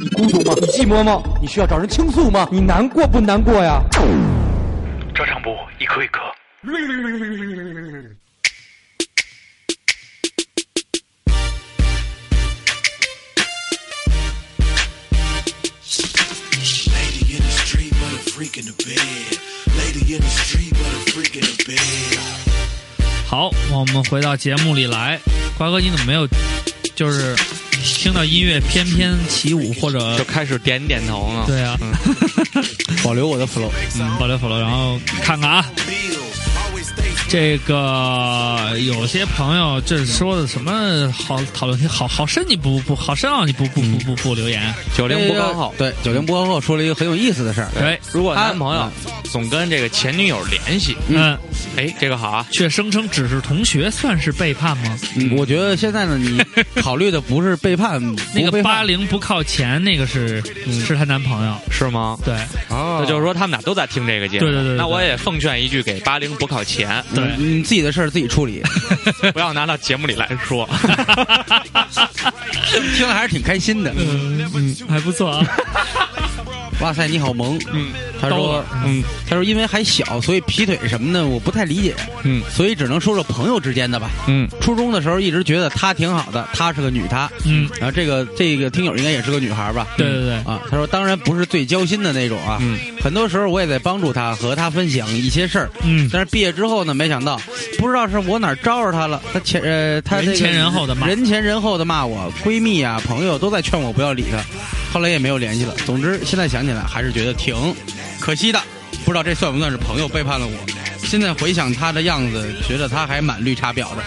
你孤独吗？你寂寞吗？你需要找人倾诉吗？你难过不难过呀？赵长波，一颗一颗。好，我们回到节目里来。瓜哥，你怎么没有，就是听到音乐翩翩起舞，或者就开始点点头了？对啊，保留我的 flow。嗯，保留 flow，，然后看看啊这个有些朋友这说的什么好讨论题，好好深你不不好深奥你不不不不不留言，九零不刚好。对，九零不刚好说了一个很有意思的事儿。对，如果男朋友总跟这个前女友联系，嗯，哎，这个好啊，却声称只是同学，算是背叛吗？嗯，我觉得现在呢，你考虑的不是背叛，那个八零不靠前，那个是是她男朋友，是吗？对。哦那就是说他们俩都在听这个节目。对对对对。那我也奉劝一句给八零不靠前，你自己的事儿自己处理，不要拿到节目里来说。听了还是挺开心的。嗯嗯，还不错啊。哇塞，你好萌。嗯，他说，嗯他说因为还小，所以劈腿什么的我不太理解，嗯。所以只能说说朋友之间的吧。嗯，初中的时候一直觉得她挺好的，她是个女她，嗯，然后这个这个听友应该也是个女孩吧？对对对，啊，他说当然不是最交心的那种啊，嗯。很多时候我也在帮助她和她分享一些事儿，嗯，但是毕业之后呢，没想到不知道是我哪儿招着她了，她前呃她这个人前人后的骂。人前人后的骂我，闺蜜啊朋友都在劝我不要理她，后来也没有联系了。总之现在想起来还是觉得挺可惜的，不知道这算不算是朋友背叛了我。现在回想他的样子，觉得他还蛮绿茶婊的。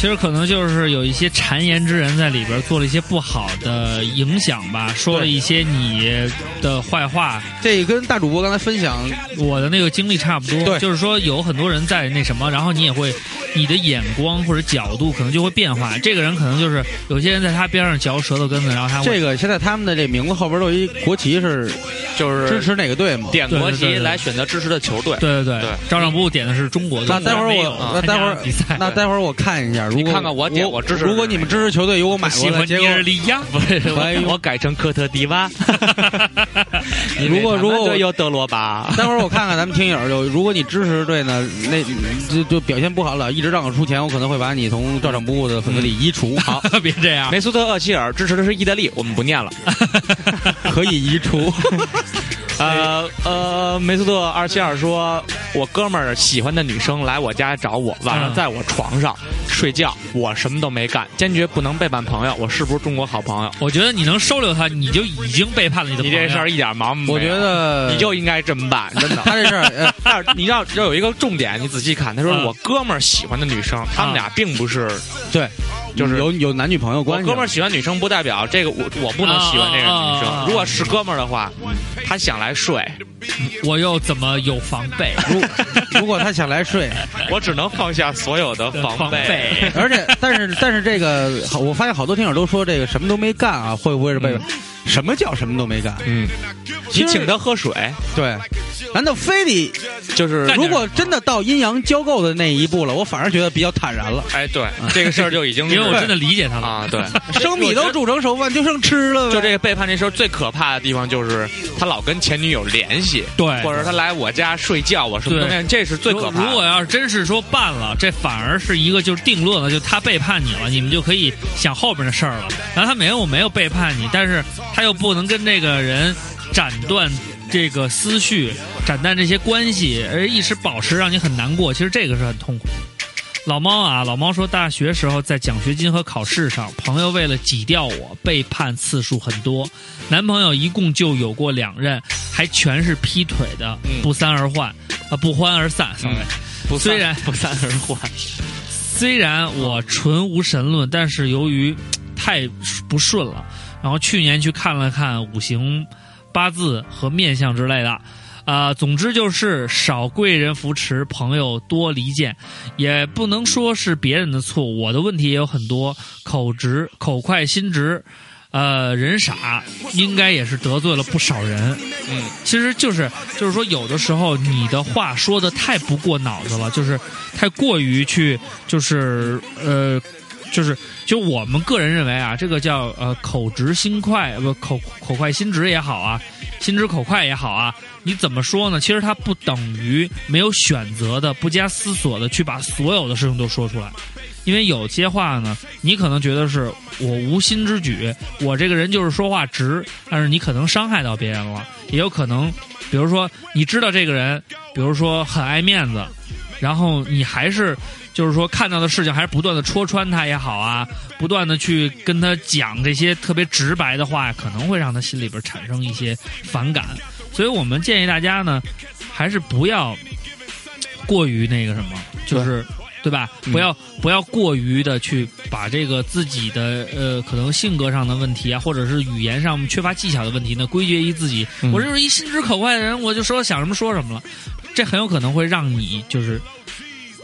其实可能就是有一些谗言之人在里边做了一些不好的影响吧，说了一些你的坏话。这跟大主播刚才分享我的那个经历差不多，对就是说有很多人在那什么，然后你也会，你的眼光或者角度可能就会变化。这个人可能就是有些人在他边上嚼舌头根子，然后他这个，现在他们的这名字后边都有一国旗，是就是支持哪个队嘛？点国旗来选择支持的球队。对对对对照上部点的是中国队，那待会儿我，那待会儿比赛，那待会儿我看一下。如果你看看我点我支持如果你们支持球队有我买过来，喜欢尼结果日利亚，不是我改成科特迪瓦。如果如果我有德罗巴，待会儿我看看咱们听友有，如果你支持队呢，那就就表现不好了，一直让我出钱，我可能会把你从照常不误的粉丝里移除。好，别这样。梅苏特厄齐尔支持的是意大利，我们不念了。可以移除。呃呃，梅斯特二七二说，我哥们儿喜欢的女生来我家找我，晚上嗯在我床上睡觉，我什么都没干，坚决不能背叛朋友。我是不是中国好朋友？我觉得你能收留他，你就已经背叛了你的朋友。你这事儿一点忙没有我觉得你就应该这么办，真的。他这事儿，呃 但是你要要有一个重点，你仔细看，他说嗯我哥们儿喜欢的女生，他们俩并不是，对，就是有有男女朋友我关系。哥们儿喜欢女生，不代表这个我我不能喜欢这个女啊啊啊啊生。如果是哥们儿的话，他想来睡，我又怎么有防备？如如果他想来睡，我只能放下所有的防防备。而且但是但是这个，我发现好多听友都说这个什么都没干啊，会不会是背叛？什么叫什么都没干？嗯，你请他喝水，对，难道非得就是如果真的到阴阳交媾的那一步了，我反而觉得比较坦然了。哎，对，这个事儿就已经 因为我真的理解他了。啊，对，生米都煮成熟饭，就剩吃了。就这个背叛这事儿最可怕的地方就是他老跟前女友联系，对或者他来我家睡觉，我什么都对，这是最可怕的。如如果要是真是说办了，这反而是一个就是定论了，就他背叛你了，你们就可以想后边的事儿了。然后他没有没有背叛你，但是他又不能跟这个人斩断这个思绪，斩断这些关系，而一时保持让你很难过。其实这个是很痛苦。老猫啊，老猫说，大学时候在奖学金和考试上，朋友为了挤掉我，背叛次数很多。男朋友一共就有过两任，还全是劈腿的，嗯不三而换，啊，不欢而散。虽 然不三而换，虽然我纯无神论，但是由于太不顺了，然后去年去看了看五行、八字和面相之类的。啊、总之就是少贵人扶持，朋友多离间，也不能说是别人的错，我的问题也有很多，口直、口快心直，呃，人傻，应该也是得罪了不少人。嗯，其实就是就是说，有的时候你的话说的太不过脑子了，就是太过于去就是呃就是就我们个人认为啊，这个叫呃口直心快，不口口快心直也好啊，心直口快也好啊，你怎么说呢？其实它不等于没有选择的、不加思索的去把所有的事情都说出来。因为有些话呢，你可能觉得是我无心之举，我这个人就是说话直，但是你可能伤害到别人了，也有可能，比如说你知道这个人，比如说很爱面子，然后你还是就是说看到的事情还是不断的戳穿他也好啊，不断的去跟他讲这些特别直白的话，可能会让他心里边产生一些反感，所以我们建议大家呢，还是不要过于那个什么，就是。对吧？不要不要过于的去把这个自己的呃可能性格上的问题啊，或者是语言上缺乏技巧的问题呢，归结于自己。嗯我就是一心直口快的人，我就说想什么说什么了，这很有可能会让你就是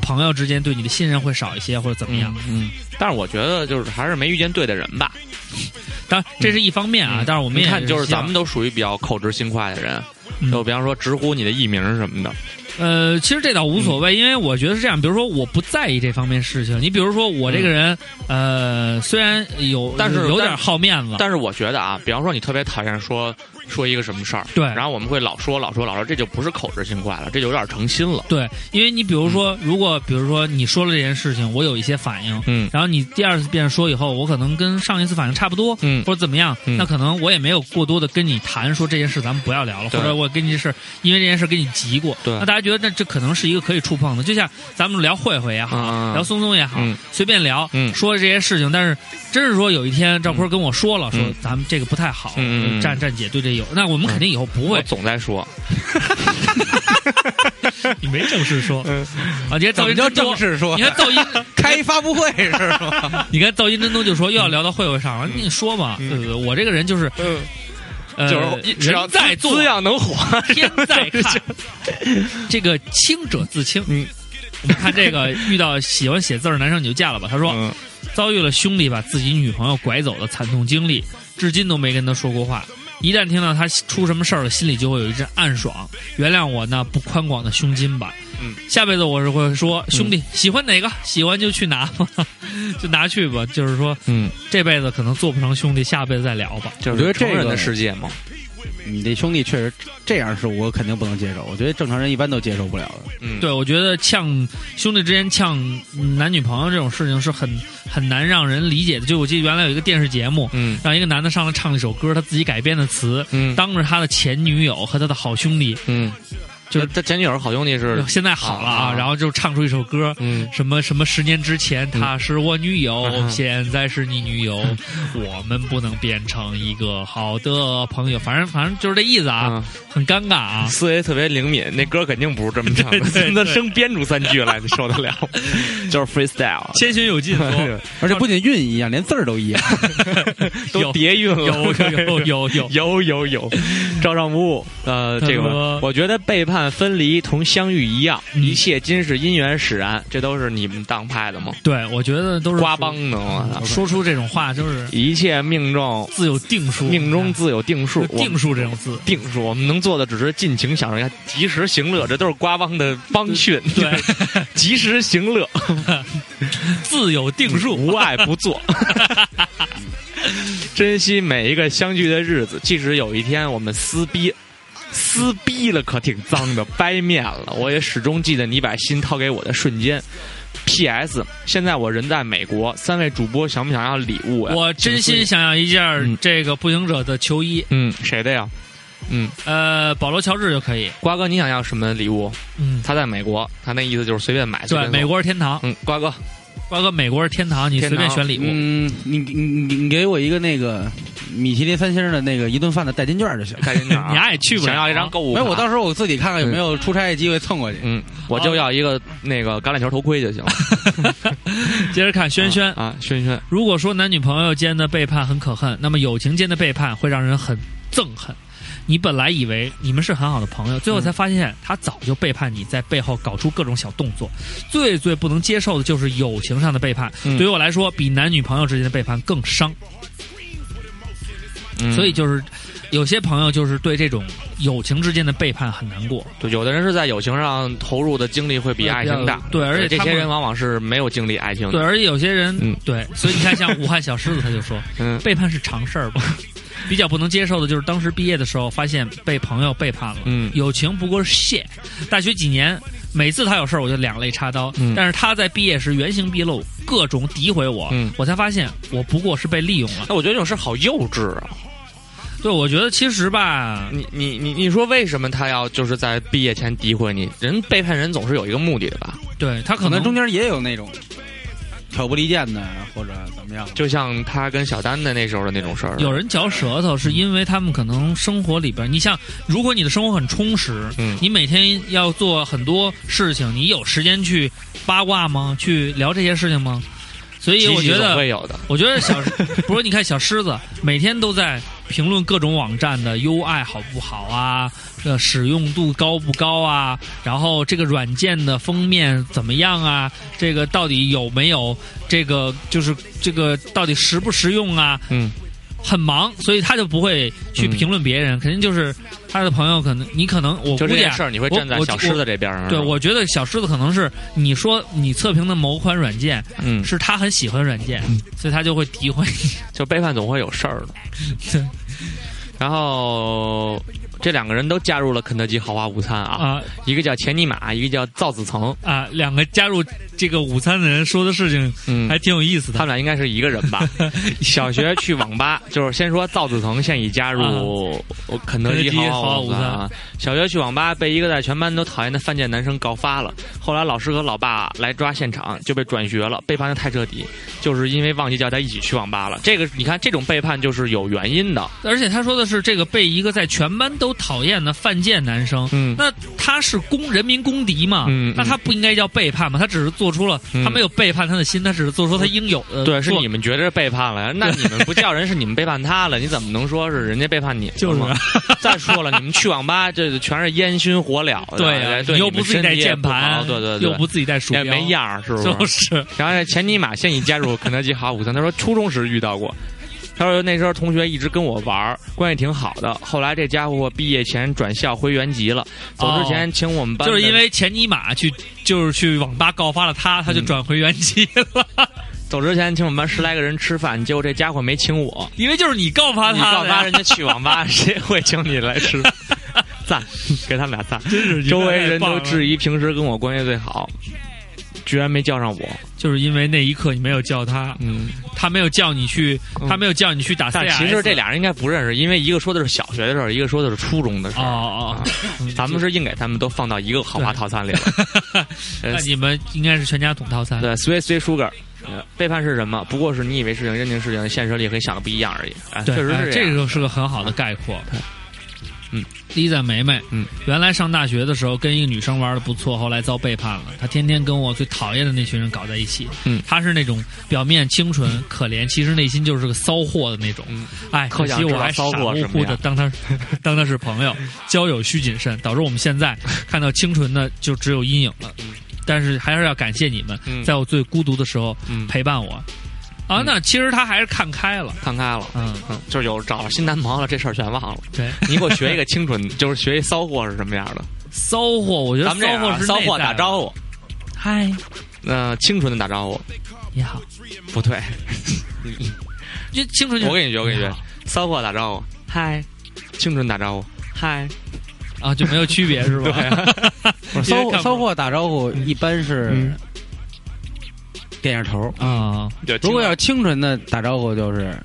朋友之间对你的信任会少一些，或者怎么样。嗯，但是我觉得就是还是没遇见对的人吧。当然这是一方面啊，但是我们也看，就是咱们都属于比较口直心快的人，嗯就比方说直呼你的艺名什么的。呃，其实这倒无所谓，因为我觉得是这样。比如说，我不在意这方面事情。你比如说，我这个人，呃，虽然有，但是有点好面子，但是我觉得啊，比方说你特别讨厌说说一个什么事儿，对。然后我们会老说老说老说，这就不是口直心快了，这就有点成心了。对，因为你比如说，如果比如说你说了这件事情，我有一些反应，嗯。然后你第二次遍说以后，我可能跟上一次反应差不多，嗯。或者怎么样，嗯。那可能我也没有过多的跟你谈说这件事咱们不要聊了，或者我跟你这事因为这件事跟你急过，对。那大家觉得那这可能是一个可以触碰的，就像咱们聊慧慧也好，聊松松也好，嗯。随便聊，嗯。说这些事情，但是真是说有一天赵坤跟我说了，说嗯。咱们这个不太好，嗯嗯嗯。站站姐对这有，那我们肯定以后不会我，总在说，你没正式说，嗯啊，你看噪音真多正式说？你看噪音。开一发布会是吧？你看噪音真东就说又要聊到会会上了，你说嘛，对不对？我这个人就是，嗯，是只要人在做滋，养能火，天在看，这个清者自清。嗯，我们看这个遇到喜欢写字儿的男生你就嫁了吧。他说嗯遭遇了兄弟把自己女朋友拐走的惨痛经历，至今都没跟他说过话。一旦听到他出什么事儿了，心里就会有一阵暗爽。原谅我那不宽广的胸襟吧。嗯，下辈子我是会说，兄弟喜欢哪个，喜欢就去拿吧，就拿去吧。就是说，嗯，这辈子可能做不成兄弟，下辈子再聊吧。就我觉得这个是成人的世界嘛。你这兄弟确实这样是我肯定不能接受，我觉得正常人一般都接受不了的。嗯，对，我觉得呛兄弟之间呛男女朋友这种事情是很很难让人理解的。就我记得原来有一个电视节目，嗯让一个男的上来唱了一首歌，他自己改编的词，嗯当着他的前女友和他的好兄弟，嗯，就就是他前女友好兄弟是，现在好了啊，啊然后就唱出一首歌。嗯什么什么？十年之前她是我女友，嗯 现在是你女友，我们不能变成一个好的朋友。反正反正就是这意思啊，啊，很尴尬啊。思维特别灵敏，那歌肯定不是这么唱的，那生编出三句来，你受得了？就是 freestyle，谦逊有进，说而且不仅韵一样，连字儿都一样。都叠韵了，有有有有有有有，照上不误。呃，这个我觉得背叛分离同相遇一样，嗯一切今是因缘使然，这都是你们当派的吗？对，我觉得都是瓜帮的，我！说出这种话，就是一切命中，自有定数，命中自有定数，定数这种字。定数，我们能做的只是尽情享受一下，及时行乐，这都是瓜帮的帮训。对，及时行乐，自有定数，无爱不做。珍惜每一个相聚的日子，即使有一天我们撕逼，撕逼了可挺脏的，掰面了，我也始终记得你把心掏给我的瞬间。P.S. 现在我人在美国，三位主播想不想要礼物呀？我真心想要一件嗯这个步行者的球衣，嗯，谁的呀？嗯，呃，保罗乔治就可以。瓜哥，你想要什么礼物？嗯，他在美国，他那意思就是随便买。对，美国是天堂，嗯，瓜哥，瓜哥，美国是天堂，你随便选礼物。嗯，你你你你给我一个那个米其林三星的那个一顿饭的代金券就行。代金券啊 你丫也去不了想要一张购物没我到时候我自己看看有没有出差的机会蹭过去。嗯，我就要一个那个橄榄球头盔就行了。接着看轩轩，啊，轩轩，如果说男女朋友间的背叛很可恨，那么友情间的背叛会让人很憎恨。你本来以为你们是很好的朋友，最后才发现他早就背叛你，在背后搞出各种小动作。最最不能接受的就是友情上的背叛。嗯对于我来说，比男女朋友之间的背叛更伤。嗯所以就是有些朋友就是对这种友情之间的背叛很难过。对，有的人是在友情上投入的精力会比爱情大，对而且这些人往往是没有经历爱情对，而且有些人，嗯对，所以你看，像武汉小狮子他就说，嗯背叛是常事儿吧。比较不能接受的就是当时毕业的时候，发现被朋友背叛了。嗯友情不过是谢。大学几年，每次他有事儿我就两肋插刀，嗯但是他在毕业时原形毕露，各种诋毁我，嗯我才发现我不过是被利用了。那我觉得这种事好幼稚啊！对，我觉得其实吧，你你你你说为什么他要就是在毕业前诋毁你？人背叛人总是有一个目的的吧？对他可能可能中间也有那种挑拨离间的，或者怎么样。就像他跟小丹的那时候的那种事儿。有人嚼舌头，是因为他们可能生活里边，你像，如果你的生活很充实，嗯你每天要做很多事情，你有时间去八卦吗？去聊这些事情吗？所以我觉得会有的。我觉得小，不是你看小狮子每天都在评论各种网站的 UI 好不好啊，呃，使用度高不高啊，然后这个软件的封面怎么样啊，这个到底有没有这个就是这个到底实不实用啊？嗯，很忙，所以他就不会去评论别人，肯定就是他的朋友可能你可能我估计啊就这件事儿，你会站在小狮子这边上。对，我觉得小狮子可能是你说你测评的某款软件，嗯，是他很喜欢软件，所以他就会诋毁你。就背叛总会有事儿的。对 然后这两个人都加入了肯德基豪华午餐啊，啊一个叫钱尼玛，一个叫赵子成。啊，两个加入这个午餐的人说的事情嗯，还挺有意思的。他们俩应该是一个人吧？小学去网吧，就是先说赵子成现已加入肯德基豪华午餐啊。小学去网吧被一个在全班都讨厌的犯贱男生告发了，后来老师和老爸来抓现场，就被转学了，背叛的太彻底，就是因为忘记叫他一起去网吧了。这个你看，这种背叛就是有原因的。而且他说的是这个被一个在全班都讨厌的犯贱男生，嗯那他是公人民公敌嘛？嗯嗯那他不应该叫背叛吗？他只是做出了，嗯他没有背叛他的心，他只是做出他应有的。对，是你们觉得背叛了，那你们不叫人是你们背叛他了，你怎么能说是人家背叛你就是？再说了，你们去网吧这全是烟熏火燎的，对啊，对，你又不自己带键盘，对对对，又不自己带鼠标，也没样儿，是不是？就是然后这钱尼玛现已加入肯德基豪华午餐，他说初中时遇到过。他说那时候同学一直跟我玩，关系挺好的。后来这家伙毕业前转校回原籍了，走之前请我们班的、就是因为前尼玛去，就是去网吧告发了他，他就转回原籍了。走之前请我们班十来个人吃饭，结果这家伙没请我。因为就是你告发他的呀，告发人家去网吧，谁会请你来吃？赞，给他们俩赞。真是周围人都质，疑平时跟我关系最好，居然没叫上我。就是因为那一刻你没有叫他，嗯，他没有叫你去，嗯他没有叫你去打 CS。但其实这俩人应该不认识，因为一个说的是小学的事儿，一个说的是初中的事哦儿。哦，哦咱们是硬给他们都放到一个豪华套餐里了。呃那你们应该是全家桶套餐。对，sweet sweet sugar。呃背叛是什么？不过是你以为事情认定事情，现实里和你想的不一样而已。哎，对，确实是这个是个很好的概括。嗯，Lisa 梅梅，嗯，原来上大学的时候跟一个女生玩的不错，后来遭背叛了。她天天跟我最讨厌的那群人搞在一起。嗯她是那种表面清纯可怜，其实内心就是个骚货的那种。嗯哎，可惜我还傻乎乎的当她 当她是朋友，交友需谨慎，导致我们现在 看到清纯的就只有阴影了。但是还是要感谢你们，嗯在我最孤独的时候嗯，陪伴我。啊，嗯那其实他还是看开了。看开了。嗯，嗯，就是有找了新男朋友了，这事儿全忘了。对。你给我学一个清纯，就是学一骚货是什么样的？骚货，我觉得咱们这样啊骚货是骚货打招呼，嗨，那，清纯的打招呼。你好，不对，就青春就我给你学，我给你学，骚货打招呼，嗨，清纯打招呼，嗨，啊，就没有区别是吧？骚骚货打招呼一般是嗯点下头，啊，对如果要清纯的打招呼就是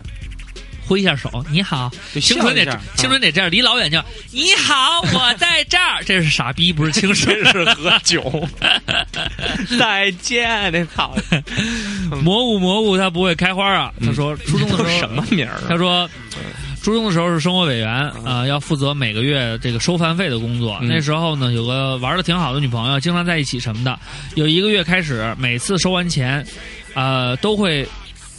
挥一下手，你好，就青春得笑一下青春得这样，离老远就你好，我在这儿，这是傻逼，不是青春，是喝酒，再见，你好，蘑菇蘑菇他不会开花啊。他说初中的时候 什么名儿啊？他说。初中的时候是生活委员啊、要负责每个月这个收饭费的工作。嗯那时候呢，有个玩的挺好的女朋友，经常在一起什么的。有一个月开始，每次收完钱，呃，都会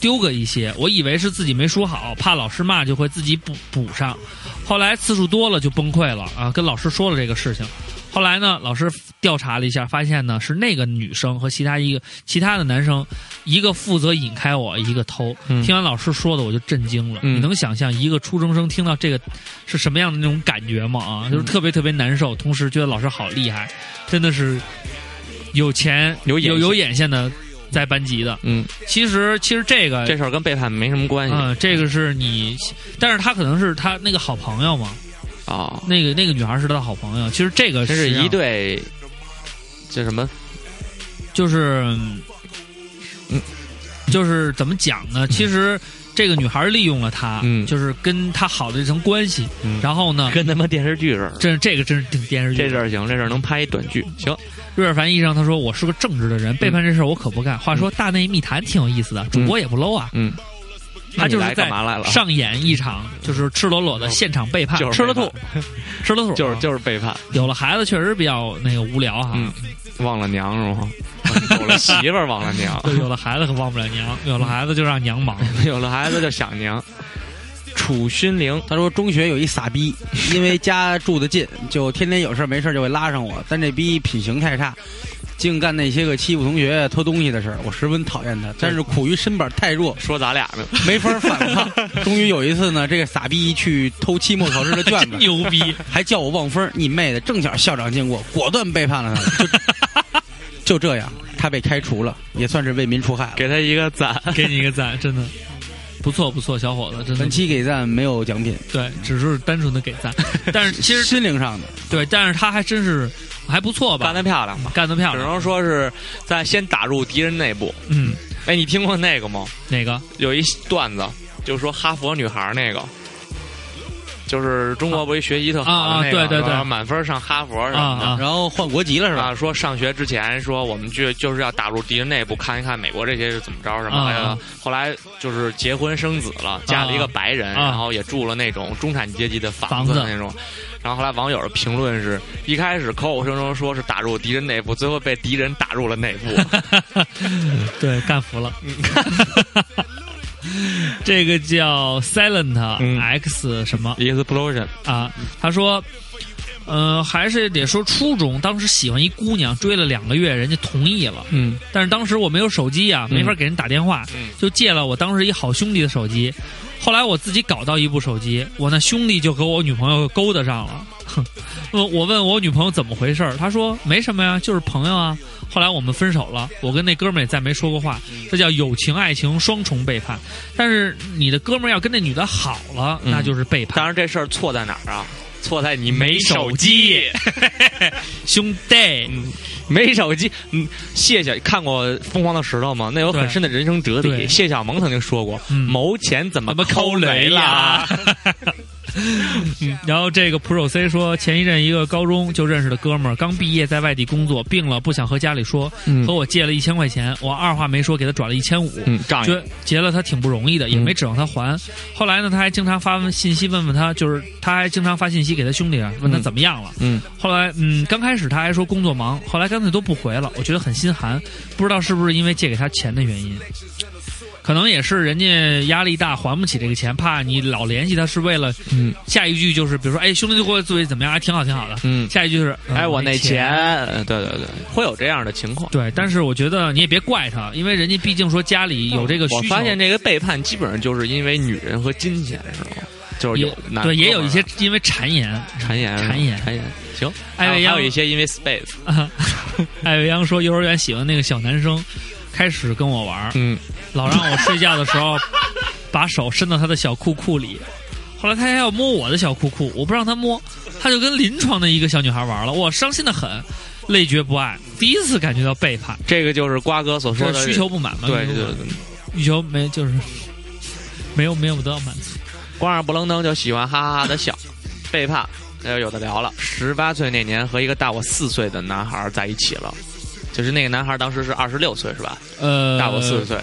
丢个一些。我以为是自己没数好，怕老师骂，就会自己补补上。后来次数多了就崩溃了啊，跟老师说了这个事情。后来呢，老师调查了一下，发现呢是那个女生和其他一个其他的男生，一个负责引开我，一个偷。嗯听完老师说的，我就震惊了。嗯你能想象一个初中生听到这个是什么样的那种感觉吗？啊，就是特别特别难受，同时觉得老师好厉害，真的是有钱有有有眼线的在班级的。嗯，其实其实这个这事儿跟背叛没什么关系嗯，这个是你，但是他可能是他那个好朋友嘛，啊。那个那个女孩是他的好朋友。其实这个这是一对，叫什么？就是，嗯，就是怎么讲呢？其实这个女孩利用了他，嗯就是跟他好的一层关系，嗯然后呢，跟他妈电视剧似的。这这个真是挺电视剧这。事儿行，这事儿能拍一短剧。行，瑞尔凡医生他说我是个正直的人，背叛这事儿我可不干。话说大内密谈挺有意思的，主播也不 low 啊，嗯，那你来他就是在干嘛来了？上演一场就是赤裸裸的现场背叛，就是吃了背吐，吃了吐，就是就是背叛。有了孩子确实比较那个无聊哈。嗯忘了娘是吗？有了媳妇儿忘了娘，对，有了孩子可忘不了娘，有了孩子就让娘忙。有了孩子就想娘。楚勋玲，他说中学有一傻逼，因为家住的近，就天天有事没事儿就会拉上我，但这逼品行太差。净干那些个欺负同学、偷东西的事儿，我十分讨厌他。但是苦于身板太弱，说咱俩呢，没法反抗。终于有一次呢，这个傻逼去偷期末考试的卷子，牛逼！还叫我望风。你妹的！正巧校长经过，果断背叛了他。就 就这样，他被开除了，也算是为民除害了。给他一个赞。给你一个赞，真的不错不错，小伙子，真的本期给赞没有奖品，对，只是单纯的给赞。但是其实心灵上的。对，但是他还真是还不错吧，干得漂亮吧？干得漂亮。只能说是在先打入敌人内部。嗯，哎，你听过那个吗？哪个？有一段子，就是说哈佛女孩那个，就是中国不是学习特好那个，对对对满分上哈佛什么的。啊啊然后换国籍了是吧？啊，说上学之前说我们去就是要打入敌人内部看一看美国这些是怎么着什么的。啊后来就是结婚生子了，嫁了一个白人，啊然后也住了那种中产阶级的房子那种。然后后来网友的评论是一开始口口声声说是打入敌人内部，最后被敌人打入了内部。对，干服了。这个叫 Silent 嗯 X 什么 Explosion，啊？他说。呃，还是得说初中，当时喜欢一姑娘，追了两个月，人家同意了。嗯但是当时我没有手机啊，嗯没法给人打电话，嗯就借了我当时一好兄弟的手机。后来我自己搞到一部手机，我那兄弟就和我女朋友勾搭上了。哼，我我问我女朋友怎么回事儿，她说没什么呀，就是朋友啊。后来我们分手了，我跟那哥们儿也再没说过话，这叫友情爱情双重背叛。但是你的哥们儿要跟那女的好了，嗯那就是背叛。当然这事儿错在哪儿啊？错在你没手机，兄弟，嗯，没手机。嗯，谢谢看过《疯狂的石头》吗？那有很深的人生哲理。谢小萌曾经说过，嗯谋钱怎么抠雷雷呀？嗯然后这个 Pro C 说，前一阵一个高中就认识的哥们儿刚毕业，在外地工作，病了，不想和家里说，嗯和我借了一千块钱，我二话没说给他转了一千五。嗯，仗义觉。结了他挺不容易的，也没指望他还。后来呢，他还经常发信息问问他，就是他还经常发信息给他兄弟啊，问他怎么样了。嗯后来，嗯，刚开始他还说工作忙，后来干脆都不回了，我觉得很心寒，不知道是不是因为借给他钱的原因。可能也是人家压力大，还不起这个钱，怕你老联系他是为了嗯下一句就是，比如说，哎，兄弟会作为怎么样，还挺好，挺好的。嗯，下一句就是，嗯哎，我那钱。钱，对对对，会有这样的情况。对，但是我觉得你也别怪他，因为人家毕竟说家里有这个需求。我发现这个背叛基本上就是因为女人和金钱，是吗？就是有也对，也有一些因为谗言。谗言，谗言谗言。行，艾未央还有一些因为 space，啊，艾未央说幼儿园喜欢那个小男生，开始跟我玩儿，嗯，老让我睡觉的时候把手伸到他的小裤裤里。后来他还要摸我的小裤裤，我不让他摸，他就跟临床的一个小女孩玩了，我伤心的很，泪绝不爱，第一次感觉到背叛，这个就是瓜哥所说的需求不满嘛？对对需求不满对，欲求没就是 没有没有得到满足。光着不愣登就喜欢哈哈哈的笑，背叛，那就有的聊了。十八岁那年和一个大我四岁的男孩在一起了，就是那个男孩当时是二十六岁是吧？呃，大我四十岁，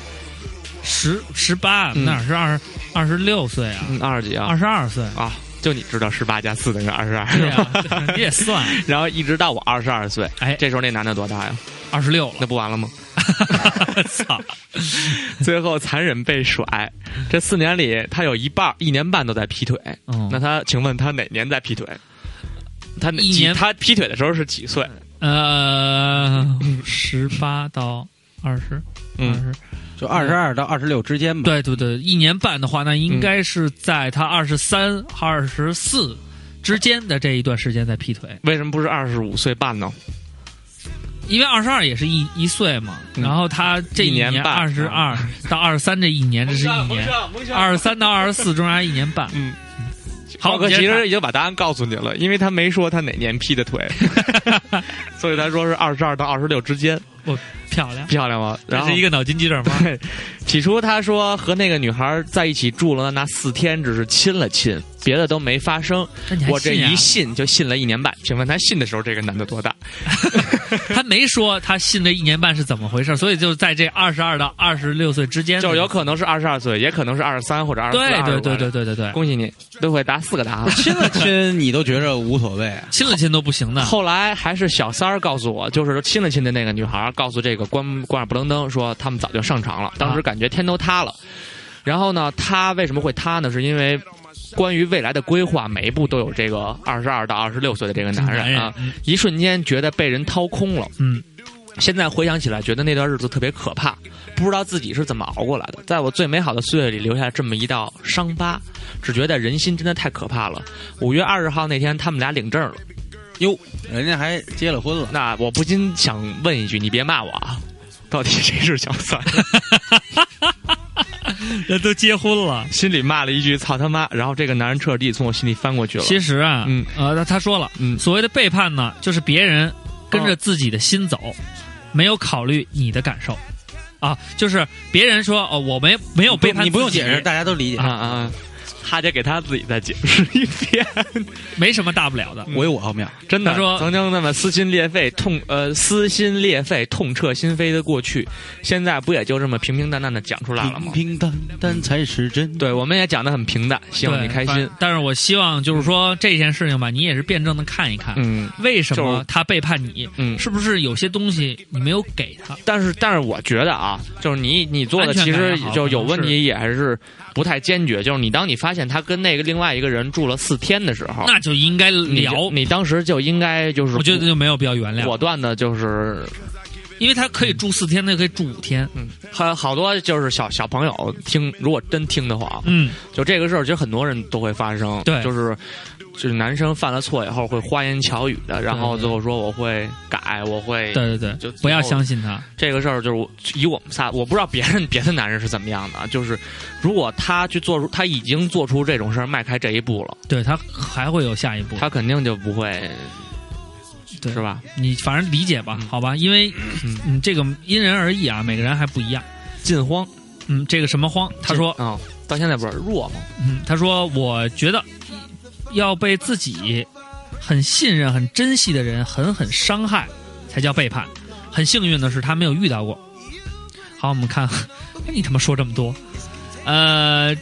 十十八嗯哪是二二十六岁啊？嗯，二十几啊二十二岁。啊，就你知道十八加四等于二十二，你也算，然后一直到我二十二岁，哎这时候那男的多大呀？二十六了那。不完了吗？操！最后残忍被甩。这四年里，他有一半一年半都在劈腿。嗯那他，请问他哪年在劈腿？他哪一年几他劈腿的时候是几岁？呃，十八到二十，二嗯，十，就二十二到二十六之间吧。对对对，一年半的话，那应该是在他二十三、二十四之间的这一段时间在劈腿，为什么不是二十五岁半呢？因为二十二也是一一岁嘛，嗯。然后他这一年二十二到二十三这一年，这是一年，二十三到二十四中间一年半。嗯，好，浩哥其实已经把答案告诉你了，因为他没说他哪年劈的腿，所以他说是二十二到二十六之间，漂亮，漂亮吗？然后一个脑筋急转弯。对，起初他说和那个女孩在一起住了那四天，只是亲了亲，别的都没发生。我这一信就信了一年半。请问他信的时候，这个男的多大？他没说他信这一年半是怎么回事，所以就在这二十二到二十六岁之间，就有可能是二十二岁，也可能是二十三或者二十四。对对对对对对对，恭喜你，都会答四个答案。亲了亲，你都觉着无所谓。亲了亲都不行的。后来还是小三儿告诉我，就是亲了亲的那个女孩告诉这个关关尔布登登说，他们早就上床了，当时感觉天都塌了。然后呢，他为什么会塌呢？是因为关于未来的规划，每一步都有这个二十二到二十六岁的这个男人啊，嗯一瞬间觉得被人掏空了。嗯，现在回想起来，觉得那段日子特别可怕，不知道自己是怎么熬过来的。在我最美好的岁月里留下这么一道伤疤，只觉得人心真的太可怕了。五月二十号那天，他们俩领证了。哟，人家还结了婚了。那我不禁想问一句，你别骂我啊，到底谁是小三？人都结婚了。心里骂了一句“操他妈”，然后这个男人彻底从我心里翻过去了。其实啊，嗯呃，他他说了，嗯所谓的背叛呢，就是别人跟着自己的心走，没有考虑你的感受。啊，就是别人说哦，我没没有背叛你不用解释，大家都理解啊。啊啊！他得给他自己再解释一遍。没什么大不了的。我有我奥妙，真的，他说曾经那么撕心裂肺、痛呃撕心裂肺、痛彻心扉的过去，现在不也就这么平平淡淡的讲出来了吗？平平淡淡才是真。对，我们也讲的很平淡，希望你开心。但是我希望就是说这件事情吧，你也是辩证的看一看，嗯为什么他背叛你？嗯，是不是有些东西你没有给他？但是但是我觉得啊，就是你你做的其实就有问题，也还是不太坚决。就是你当你发现他跟那个另外一个人住了四天的时候，那就应该聊就。你当时就应该就是我觉得就没有必要原谅，果断的，就是因为他可以住四天，那可以住五天。嗯，好好多就是小小朋友听，如果真听的话，嗯，就这个事儿，其实很多人都会发生。对就是就是男生犯了错以后会花言巧语的，然后最后说我会改，我会对对对就，不要相信他。这个事儿就是以我们仨，我不知道别人别的男人是怎么样的啊，就是如果他去做出他已经做出这种事儿，迈开这一步了，对他还会有下一步，他肯定就不会，对是吧？你反正理解吧，嗯好吧？因为嗯嗯，这个因人而异啊，每个人还不一样。近慌，嗯，这个什么慌？他说，啊、到现在不是弱吗？嗯，他说，我觉得要被自己很信任、很珍惜的人狠狠伤害，才叫背叛。很幸运的是，他没有遇到过。好，我们看，你他妈说这么多，呃。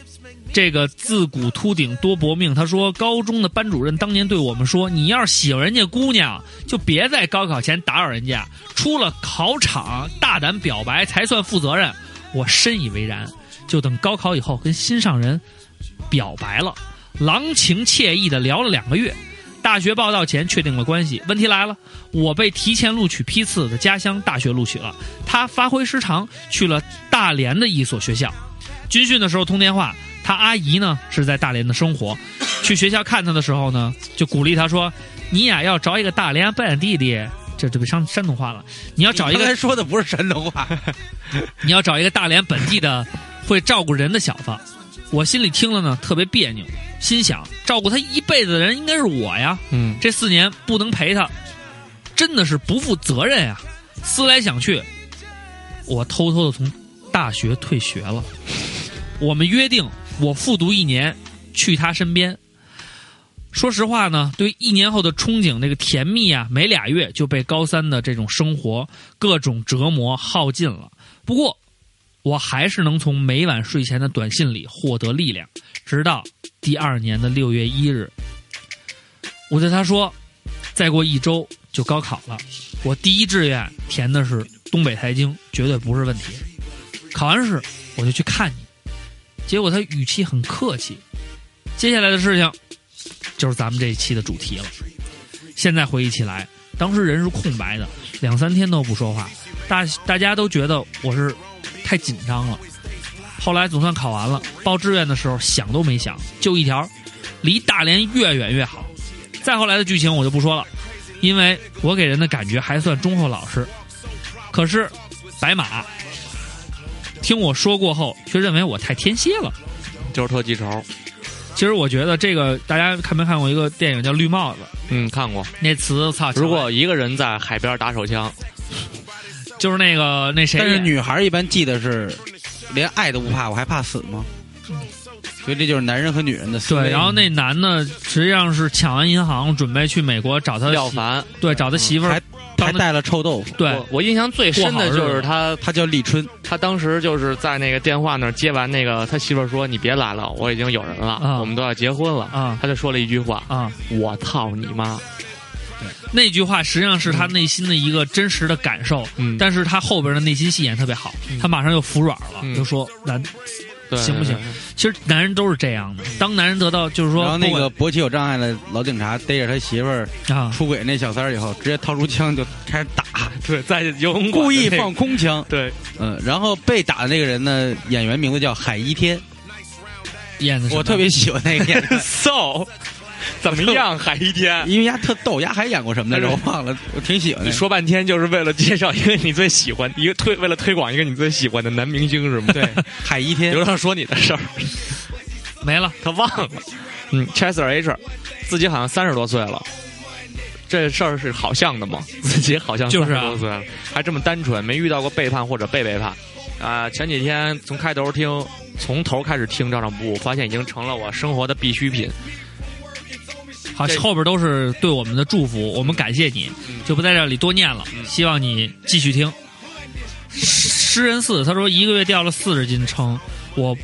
这个自古秃顶多薄命。他说，高中的班主任当年对我们说：“你要是喜欢人家姑娘，就别在高考前打扰人家，出了考场大胆表白才算负责任。”我深以为然，就等高考以后跟心上人表白了，郎情妾意的聊了两个月。大学报到前确定了关系，问题来了，我被提前录取批次的家乡大学录取了，他发挥失常去了大连的一所学校。军训的时候通电话，他阿姨呢是在大连的生活，去学校看他的时候呢，就鼓励他说：“你呀要找一个大连本地的，这就被山山东话了，你要找一个刚才说的不是山东话，你要找一个大连本地的会照顾人的小子。”我心里听了呢特别别扭，心想照顾他一辈子的人应该是我呀，嗯，这四年不能陪他，真的是不负责任呀。思来想去，我偷偷的从大学退学了。我们约定，我复读一年，去他身边。说实话呢，对一年后的憧憬，那个甜蜜啊，没俩月就被高三的这种生活各种折磨耗尽了。不过，我还是能从每晚睡前的短信里获得力量，直到第二年的六月一日，我对他说：“再过一周就高考了，我第一志愿填的是东北财经，绝对不是问题。考完试我就去看你。”结果他语气很客气。接下来的事情就是咱们这一期的主题了。现在回忆起来，当时人是空白的，两三天都不说话，大大家都觉得我是太紧张了。后来总算考完了，报志愿的时候想都没想，就一条，离大连越远越好。再后来的剧情我就不说了，因为我给人的感觉还算忠厚老实。可是，白马听我说过后，却认为我太天蝎了。就是特记仇。其实我觉得这个，大家看没看过一个电影叫《绿帽子》？嗯，看过。那词操，如果一个人在海边打手枪，就是那个那谁演，但是女孩一般记得是，连爱都不怕，我还怕死吗？所以这就是男人和女人的思维。对，然后那男的实际上是抢完银行，准备去美国找他廖凡。对，找他媳妇儿还还带了臭豆腐，对。我我印象最深的就是他，他叫立春，他当时就是在那个电话那儿接完那个，他媳妇儿说：“你别来了，我已经有人了，啊。我们都要结婚了。啊。他就说了一句话啊，：“我操你妈那句话实际上是他内心的一个真实的感受，嗯但是他后边的内心戏演特别好，他马上又服软了，嗯就说男，！”对行不行其实男人都是这样的，当男人得到就是说，然后那个勃起有障碍的老警察逮着他媳妇儿啊，出轨那小三儿以后，直接掏出枪就开始打，对，在游泳故意放空枪。对，嗯，然后被打的那个人呢，演员名字叫海一天，演的我特别喜欢那个演员，so 怎么样？海一天，因为丫特逗，丫还演过什么来着？我忘了，我挺喜欢的。你说半天就是为了介绍一个你最喜欢，一个推为了推广一个你最喜欢的男明星是吗？对，海一天刘畅说你的事儿，没了，他忘了。嗯，Chester H，自己好像三十多岁了，这事儿是好像的吗？自己好像就是啊30多岁了，还这么单纯，没遇到过背叛或者被背叛。啊、前几天从开头听，从头开始听照常不误，发现已经成了我生活的必需品。好，后边都是对我们的祝福，我们感谢你，就不在这里多念了，希望你继续听。诗人四他说一个月掉了四十斤称，我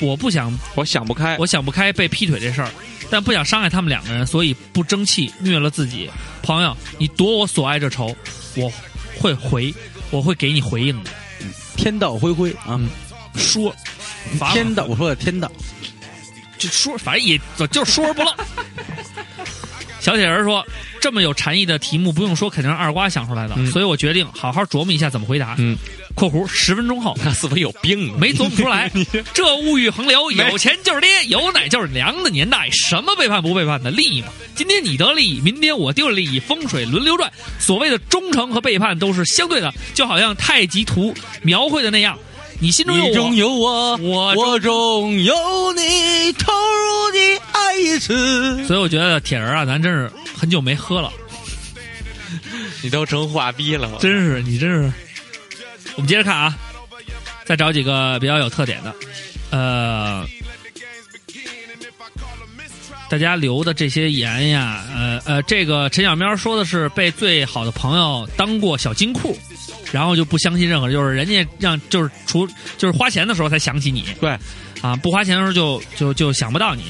我不想我想不开，我想不开被劈腿这事儿，但不想伤害他们两个人，所以不争气虐了自己。朋友，你夺我所爱这仇，我会回，我会给你回应的。天道恢恢啊，说，天道，我说的天道，就说，反正也就是说而不漏。小铁人说：“这么有禅意的题目，不用说，肯定是二瓜想出来的，嗯所以我决定好好琢磨一下怎么回答。”嗯，（括弧十分钟后那是不是有病啊？没琢磨出来，这物欲横流，有钱就是爹，有奶就是娘的年代，什么背叛不背叛的利益嘛？今天你得利益，明天我丢了利益，风水轮流转。所谓的忠诚和背叛都是相对的，就好像太极图描绘的那样，你心中有你中我，有我，我我中有你，投入你爱一次。所以我觉得铁人啊，咱真是很久没喝了，你都成画逼了，真是你真是。我们接着看啊，再找几个比较有特点的，呃。大家留的这些言呀，呃呃，这个陈小喵说的是被最好的朋友当过小金库，然后就不相信任何人，就是人家让就是除就是花钱的时候才想起你，对，啊，不花钱的时候就就就想不到你。